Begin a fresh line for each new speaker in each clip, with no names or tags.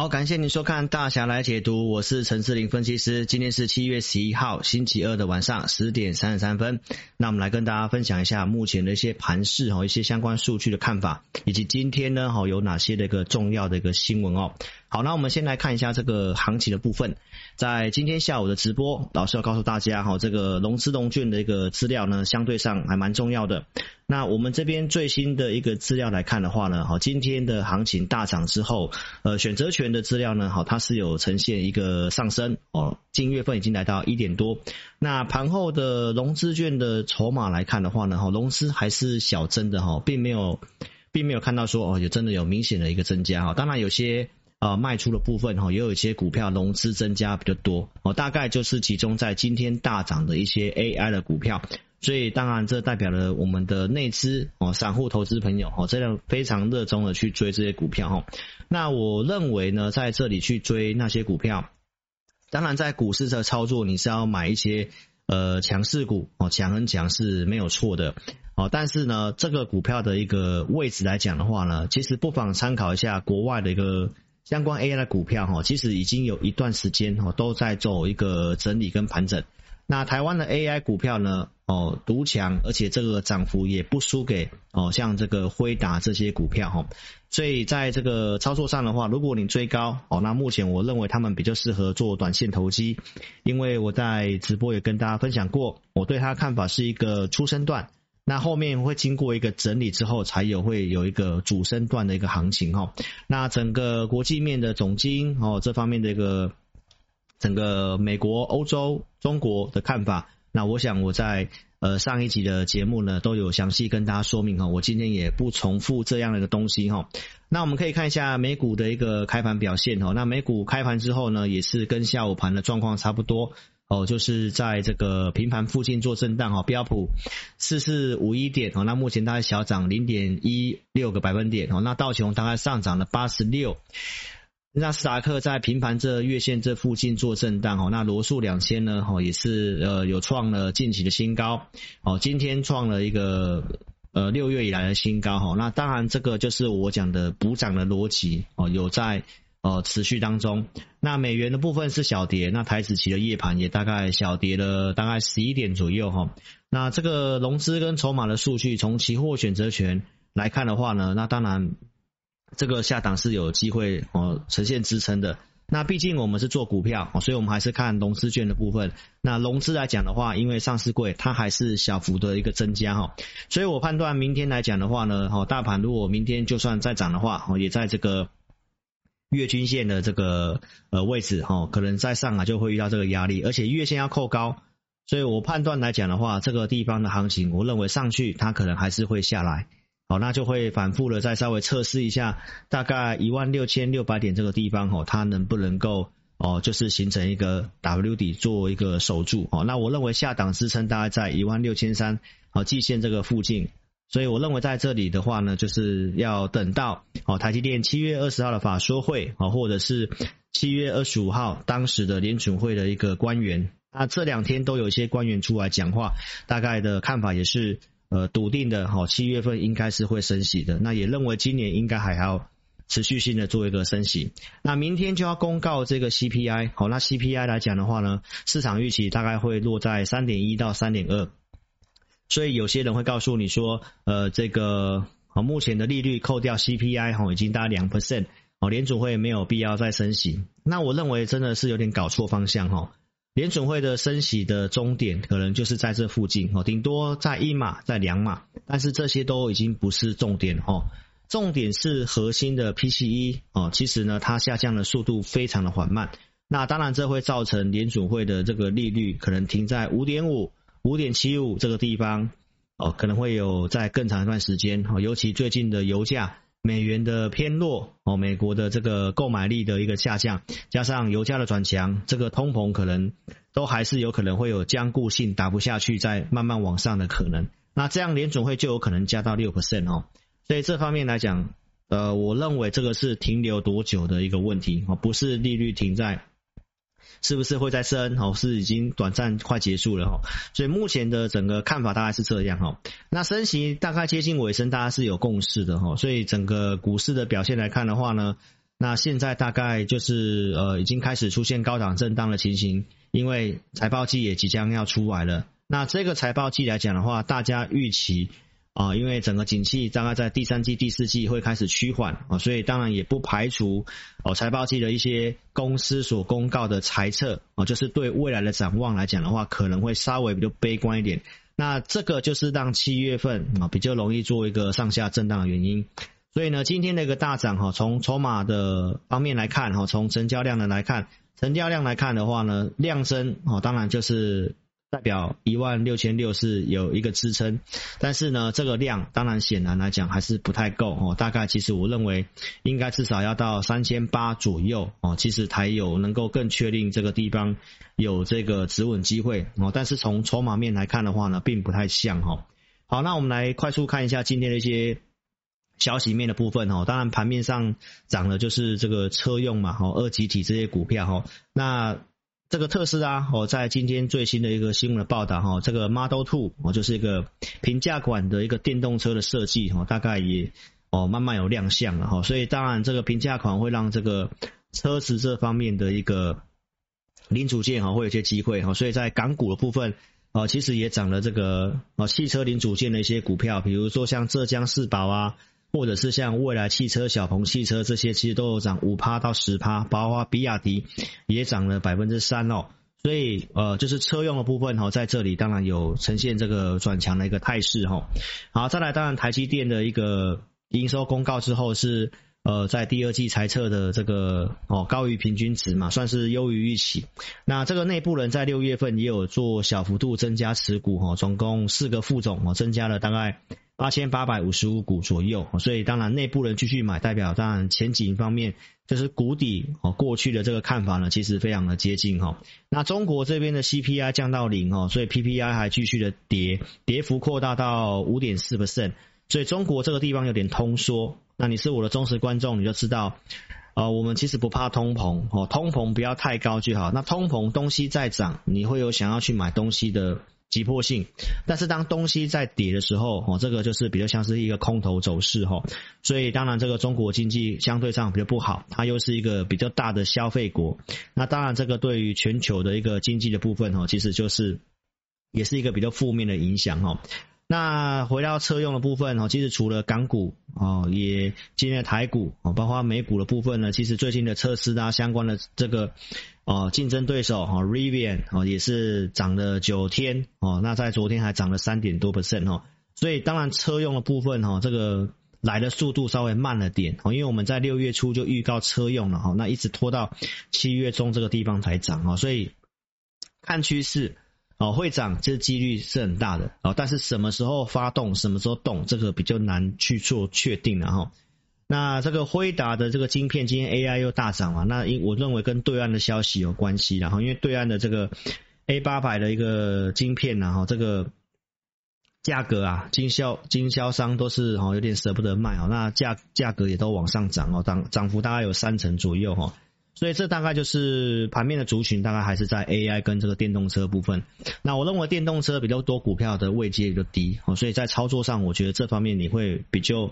好，感谢您收看大侠来解读，我是陈志林分析师。今天是七月十一号星期二的晚上十点三十三分，那我们来跟大家分享一下目前的一些盘势哈，一些相关数据的看法，以及今天呢哈有哪些的一个重要的一个新闻哦。好，那我们先来看一下这个行情的部分。在今天下午的直播，老师要告诉大家哈，这个融资融券的一个资料呢，相对上还蛮重要的。那我们这边最新的一个资料来看的话呢，哈，今天的行情大涨之后，呃，选择权的资料呢，哈，它是有呈现一个上升哦，近月份已经来到一点多。那盘后的融资券的筹码来看的话呢，哈，融资还是小增的哈，并没有，并没有看到说哦，有真的有明显的一个增加哈。当然有些。啊，卖出的部分哈，也有一些股票融资增加比较多哦，大概就是集中在今天大涨的一些 AI 的股票，所以当然这代表了我们的内资哦，散户投资朋友哦，这样非常热衷的去追这些股票哈。那我认为呢，在这里去追那些股票，当然在股市的操作，你是要买一些呃强势股哦，强很强是没有错的哦，但是呢，这个股票的一个位置来讲的话呢，其实不妨参考一下国外的一个。相关 AI 的股票哈，其实已经有一段时间哈都在做一个整理跟盘整。那台湾的 AI 股票呢，哦独强，而且这个涨幅也不输给哦像这个辉达这些股票哈。所以在这个操作上的话，如果你追高哦，那目前我认为他们比较适合做短线投机，因为我在直播也跟大家分享过，我对他的看法是一个初生段。那后面会经过一个整理之后，才有会有一个主升段的一个行情哈。那整个国际面的总经哦这方面的一个整个美国、欧洲、中国的看法，那我想我在呃上一集的节目呢都有详细跟大家说明哈。我今天也不重复这样的一个东西哈。那我们可以看一下美股的一个开盘表现哈。那美股开盘之后呢，也是跟下午盘的状况差不多。哦，就是在这个平盘附近做震荡哈，标普四四五一点哦，那目前大概小涨零点一六个百分点哦，那道琼大概上涨了八十六，纳斯达克在平盘这月线这附近做震荡哦，那罗素两千呢哦也是呃有创了近期的新高哦，今天创了一个呃六月以来的新高哈，那当然这个就是我讲的补涨的逻辑哦，有在。呃，持续当中，那美元的部分是小跌，那台子期的夜盘也大概小跌了大概十一点左右哈。那这个融资跟筹码的数据，从期货选择权来看的话呢，那当然这个下档是有机会哦呈现支撑的。那毕竟我们是做股票，所以我们还是看融资券的部分。那融资来讲的话，因为上市柜它还是小幅的一个增加哈，所以我判断明天来讲的话呢，哈，大盘如果明天就算再涨的话，哦，也在这个。月均线的这个呃位置哈，可能在上海就会遇到这个压力，而且月线要扣高，所以我判断来讲的话，这个地方的行情，我认为上去它可能还是会下来，好，那就会反复的再稍微测试一下，大概一万六千六百点这个地方哈，它能不能够哦，就是形成一个 W 底做一个守住，好，那我认为下档支撑大概在一万六千三，好，季线这个附近。所以我认为在这里的话呢，就是要等到哦台积电七月二十号的法说会啊，或者是七月二十五号当时的联准会的一个官员，那这两天都有一些官员出来讲话，大概的看法也是呃笃定的哈，七月份应该是会升息的，那也认为今年应该还要持续性的做一个升息。那明天就要公告这个 CPI，好，那 CPI 来讲的话呢，市场预期大概会落在三点一到三点二。所以有些人会告诉你说，呃，这个啊，目前的利率扣掉 CPI 哈，已经大概两 percent，哦，联准会没有必要再升息。那我认为真的是有点搞错方向哈。联准会的升息的终点可能就是在这附近哦，顶多在一码，在两码，但是这些都已经不是重点哈。重点是核心的 PCE 哦，其实呢，它下降的速度非常的缓慢。那当然这会造成联准会的这个利率可能停在五点五。五点七五这个地方哦，可能会有在更长一段时间哦，尤其最近的油价、美元的偏弱哦，美国的这个购买力的一个下降，加上油价的转强，这个通膨可能都还是有可能会有僵固性，打不下去，再慢慢往上的可能。那这样联准会就有可能加到六 percent 哦，所以这方面来讲，呃，我认为这个是停留多久的一个问题哦，不是利率停在。是不是会再升？哦，是已经短暂快结束了哈，所以目前的整个看法大概是这样哈。那升息大概接近尾声，大家是有共识的哈。所以整个股市的表现来看的话呢，那现在大概就是呃已经开始出现高档震荡的情形，因为财报季也即将要出来了。那这个财报季来讲的话，大家预期啊，因为整个景气大概在第三季、第四季会开始趋缓啊，所以当然也不排除哦财报季的一些公司所公告的猜测啊，就是对未来的展望来讲的话，可能会稍微比较悲观一点。那这个就是让七月份啊比较容易做一个上下震荡的原因。所以呢，今天的一个大涨哈，从筹码的方面来看哈，从成交量的来看，成交量来看的话呢，量增啊，当然就是。代表一万六千六是有一个支撑，但是呢，这个量当然显然来讲还是不太够哦。大概其实我认为应该至少要到三千八左右哦，其实才有能够更确定这个地方有这个止稳机会哦。但是从筹码面来看的话呢，并不太像哈。好，那我们来快速看一下今天的一些消息面的部分哦。当然盘面上涨的就是这个车用嘛，哦，二级体这些股票哈。那这个特斯拉哦，在今天最新的一个新闻的报道哈，这个 Model Two 哦，就是一个平价款的一个电动车的设计哈，大概也哦慢慢有亮相了哈，所以当然这个平价款会让这个车子这方面的一个零组件哈会有些机会哈，所以在港股的部分哦，其实也涨了这个哦汽车零组件的一些股票，比如说像浙江世宝啊。或者是像蔚来汽车、小鹏汽车这些，其实都有涨五趴到十趴，包括比亚迪也涨了百分之三哦。所以呃，就是车用的部分哈，在这里当然有呈现这个转强的一个态势哈。好，再来，当然台积电的一个营收公告之后是呃，在第二季财测的这个哦高于平均值嘛，算是优于预期。那这个内部人在六月份也有做小幅度增加持股哈，总共四个副总哦，增加了大概。八千八百五十五股左右，所以当然内部人继续买，代表当然前景方面就是谷底哦。过去的这个看法呢，其实非常的接近哈。那中国这边的 CPI 降到零哦，所以 PPI 还继续的跌，跌幅扩大到五点四 percent，所以中国这个地方有点通缩。那你是我的忠实观众，你就知道，呃，我们其实不怕通膨哦，通膨不要太高就好。那通膨东西在涨，你会有想要去买东西的。急迫性，但是当东西在跌的时候，哦，这个就是比较像是一个空头走势，哈，所以当然这个中国经济相对上比较不好，它又是一个比较大的消费国，那当然这个对于全球的一个经济的部分，哈，其实就是也是一个比较负面的影响，哈。那回到车用的部分，哈，其实除了港股，哦，也今天的台股，哦，包括美股的部分呢，其实最近的测试啊相关的这个。哦，竞争对手哈，Rivian 哦也是涨了九天哦，那在昨天还涨了三点多 percent 哦，所以当然车用的部分哈，这个来的速度稍微慢了点哦，因为我们在六月初就预告车用了哈，那一直拖到七月中这个地方才涨哦，所以看趋势哦会涨，这几率是很大的哦，但是什么时候发动，什么时候动，这个比较难去做确定了哈。那这个辉达的这个晶片，今天 AI 又大涨嘛？那因我认为跟对岸的消息有关系，然后因为对岸的这个 A 八百的一个晶片，然后这个价格啊，经销经销商都是哦有点舍不得卖哦，那价价格也都往上涨哦，涨涨幅大概有三成左右哈，所以这大概就是盘面的族群，大概还是在 AI 跟这个电动车部分。那我认为电动车比较多股票的位阶比较低，所以在操作上，我觉得这方面你会比较。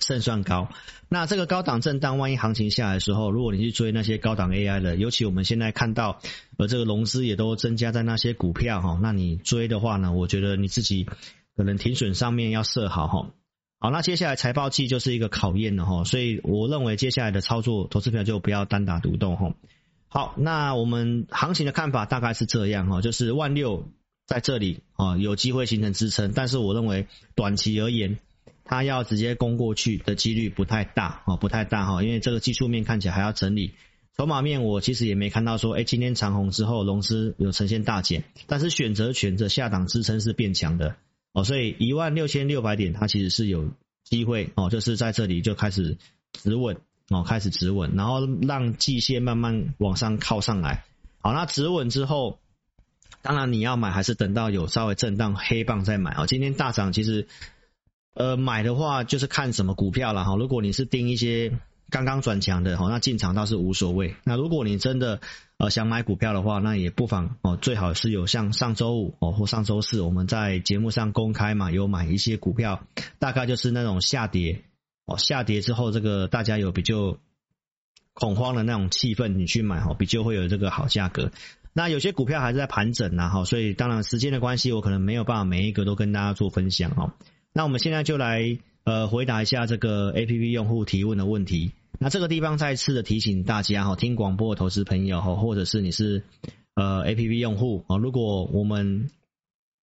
胜算高，那这个高档震荡，万一行情下来的时候，如果你去追那些高档 AI 的，尤其我们现在看到，呃，这个融资也都增加在那些股票哈，那你追的话呢，我觉得你自己可能停损上面要设好哈。好，那接下来财报季就是一个考验了哈，所以我认为接下来的操作，投资票就不要单打独斗哈。好，那我们行情的看法大概是这样哈，就是万六在这里啊有机会形成支撑，但是我认为短期而言。它要直接攻过去的几率不太大哦，不太大哈，因为这个技术面看起来还要整理。筹码面我其实也没看到说，哎，今天长红之后融资有呈现大减，但是选择权的下档支撑是变强的哦，所以一万六千六百点它其实是有机会哦，就是在这里就开始止稳哦，开始止稳，然后让季线慢慢往上靠上来。好，那止稳之后，当然你要买还是等到有稍微震荡黑棒再买哦。今天大涨其实。呃，买的话就是看什么股票了哈。如果你是盯一些刚刚转强的哈，那进场倒是无所谓。那如果你真的呃想买股票的话，那也不妨哦，最好是有像上周五哦或上周四我们在节目上公开嘛，有买一些股票，大概就是那种下跌哦，下跌之后这个大家有比较恐慌的那种气氛，你去买哈，比较会有这个好价格。那有些股票还是在盘整呐哈，所以当然时间的关系，我可能没有办法每一个都跟大家做分享哈。那我们现在就来呃回答一下这个 APP 用户提问的问题。那这个地方再次的提醒大家哈，听广播的投资朋友哈，或者是你是呃 APP 用户啊，如果我们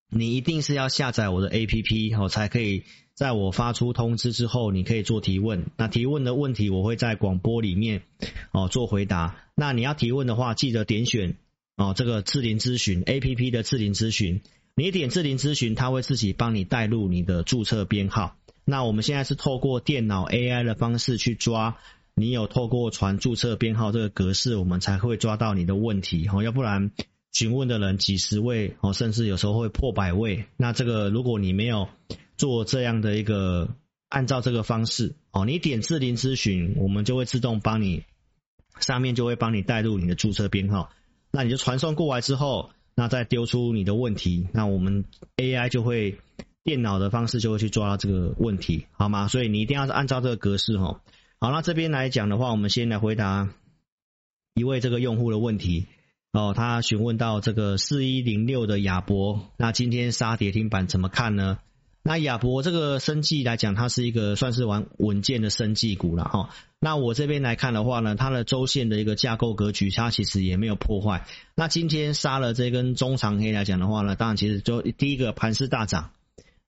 你一定是要下载我的 APP 哦，才可以在我发出通知之后，你可以做提问。那提问的问题我会在广播里面哦做回答。那你要提问的话，记得点选哦这个智霖咨询 APP 的智霖咨询，你点智霖咨询，它会自己帮你带入你的注册编号。那我们现在是透过电脑 AI 的方式去抓。你有透过传注册编号这个格式，我们才会抓到你的问题哦，要不然询问的人几十位哦，甚至有时候会破百位。那这个如果你没有做这样的一个按照这个方式哦，你点智霖咨询，我们就会自动帮你上面就会帮你带入你的注册编号，那你就传送过来之后，那再丢出你的问题，那我们 AI 就会电脑的方式就会去抓到这个问题，好吗？所以你一定要按照这个格式哈。好，那这边来讲的话，我们先来回答一位这个用户的问题哦。他询问到这个四一零六的亚博，那今天杀跌停板怎么看呢？那亚博这个生技来讲，它是一个算是玩稳健的生技股了哈。那我这边来看的话呢，它的周线的一个架构格局，它其实也没有破坏。那今天杀了这根中长黑来讲的话呢，当然其实就第一个盘势大涨，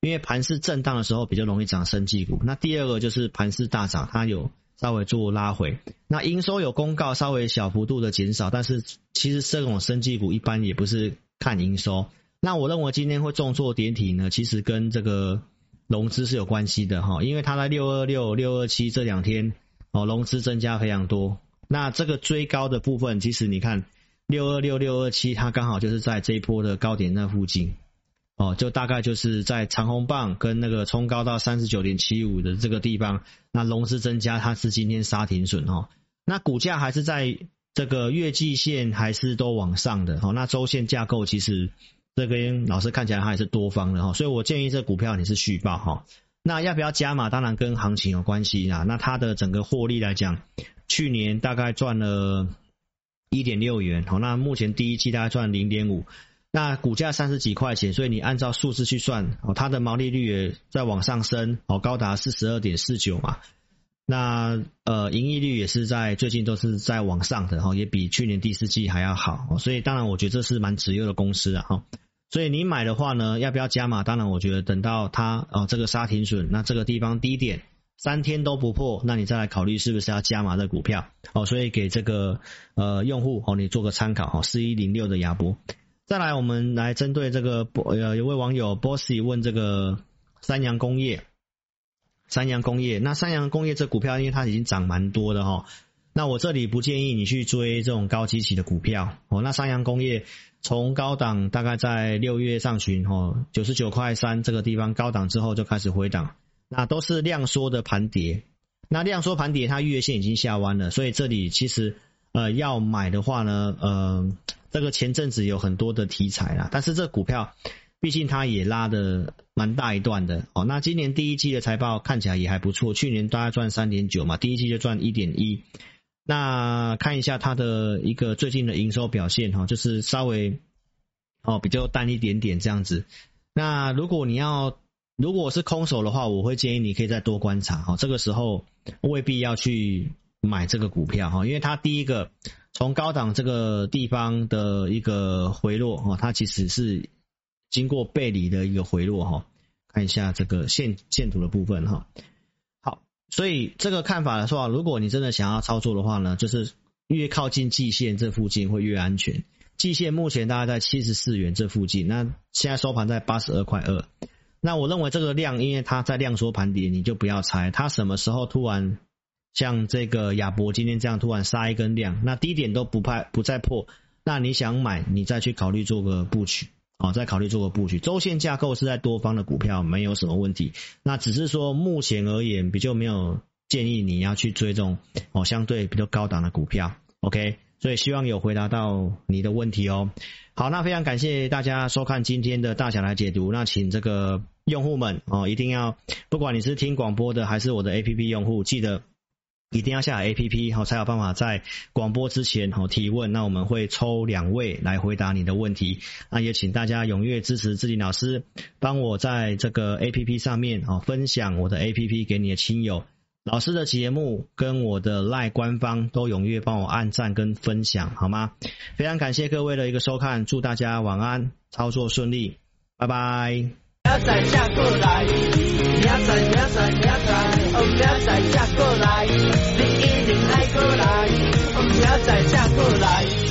因为盘势震荡的时候比较容易涨生技股。那第二个就是盘势大涨，它有。稍微做拉回，那营收有公告稍微小幅度的减少，但是其实这种生技股一般也不是看营收。那我认为今天会重挫跌停呢，其实跟这个融资是有关系的哈，因为它在六二六、六二七这两天哦，融资增加非常多。那这个追高的部分，其实你看六二六、六二七，它刚好就是在这一波的高点那附近。哦，就大概就是在长红棒跟那个冲高到三十九点七五的这个地方，那融资增加，它是今天杀停损哦。那股价还是在这个月季线还是都往上的哦。那周线架构其实这边老师看起来它还是多方的哈，所以我建议这股票你是续报哈。那要不要加码？当然跟行情有关系啦。那它的整个获利来讲，去年大概赚了一点六元，好，那目前第一季大概赚零点五。那股价三十几块钱，所以你按照数字去算，哦，它的毛利率也在往上升，哦，高达四十二点四九嘛。那呃，盈利率也是在最近都是在往上的，哈，也比去年第四季还要好，所以当然我觉得这是蛮值优的公司啊，所以你买的话呢，要不要加码？当然我觉得等到它哦这个杀停损，那这个地方低点三天都不破，那你再来考虑是不是要加码的股票，哦，所以给这个呃用户哦你做个参考，哈，四一零六的亚博。再来，我们来针对这个呃，有位网友 Bossy 问这个三洋工业，三洋工业，那三洋工业这股票，因为它已经涨蛮多的哈，那我这里不建议你去追这种高基期的股票哦。那三洋工业从高档大概在六月上旬哦，九十九块三这个地方高档之后就开始回档，那都是量缩的盘跌，那量缩盘跌，它月线已经下弯了，所以这里其实呃要买的话呢，呃。这个前阵子有很多的题材啦，但是这股票毕竟它也拉的蛮大一段的哦。那今年第一季的财报看起来也还不错，去年大概赚三点九嘛，第一季就赚一点一。那看一下它的一个最近的营收表现哈，就是稍微哦比较淡一点点这样子。那如果你要如果是空手的话，我会建议你可以再多观察哈，这个时候未必要去买这个股票哈，因为它第一个。从高档这个地方的一个回落哈，它其实是经过背离的一个回落哈。看一下这个线线图的部分哈。好，所以这个看法的话，如果你真的想要操作的话呢，就是越靠近季线这附近会越安全。季线目前大概在七十四元这附近，那现在收盘在八十二块二。那我认为这个量，因为它在量缩盘底，你就不要猜它什么时候突然。像这个亚博今天这样突然杀一根量，那低点都不怕不再破，那你想买，你再去考虑做个布局哦，再考虑做个布局。周线架构是在多方的股票，没有什么问题。那只是说目前而言，比较没有建议你要去追踪哦相对比较高档的股票。OK，所以希望有回答到你的问题哦。好，那非常感谢大家收看今天的大侠来解读。那请这个用户们哦，一定要不管你是听广播的还是我的 APP 用户，记得。一定要下 APP 好，才有办法在广播之前好提问。那我们会抽两位来回答你的问题。那也请大家踊跃支持志霖老师，帮我在这个 APP 上面好分享我的 APP 给你的亲友。老师的节目跟我的 LINE 官方都踊跃帮我按赞跟分享，好吗？非常感谢各位的一个收看，祝大家晚安，操作顺利，拜拜。明仔嫁过来，明仔，明仔，明仔，哦，明仔嫁过来，你一定爱过来，哦，明仔嫁过来。